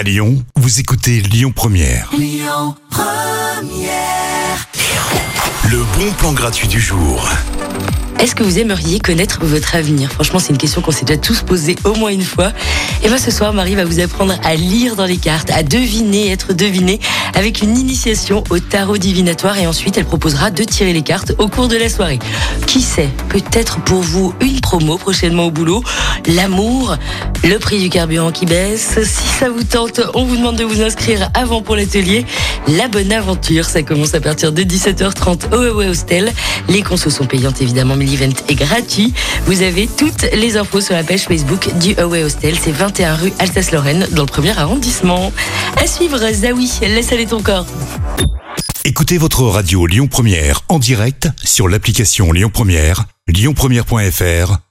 À Lyon, vous écoutez Lyon Première. Le bon plan gratuit du jour. Est-ce que vous aimeriez connaître votre avenir? Franchement, c'est une question qu'on s'est déjà tous posée au moins une fois. Et bien ce soir, Marie va vous apprendre à lire dans les cartes, à deviner, être deviné, avec une initiation au tarot divinatoire. Et ensuite, elle proposera de tirer les cartes au cours de la soirée. Qui sait? Peut-être pour vous une promo prochainement au boulot, l'amour, le prix du carburant qui baisse. Si ça vous tente, on vous demande de vous inscrire avant pour l'atelier. La bonne aventure, ça commence à partir de 17h30 au Away Hostel. Les consos sont payantes évidemment, mais l'event est gratuit. Vous avez toutes les infos sur la page Facebook du Away Hostel. C'est 21 rue Alsace-Lorraine dans le premier arrondissement. À suivre, Zawi, laisse aller ton corps. Écoutez votre radio Lyon Première en direct sur l'application Lyon Première, lyonpremière.fr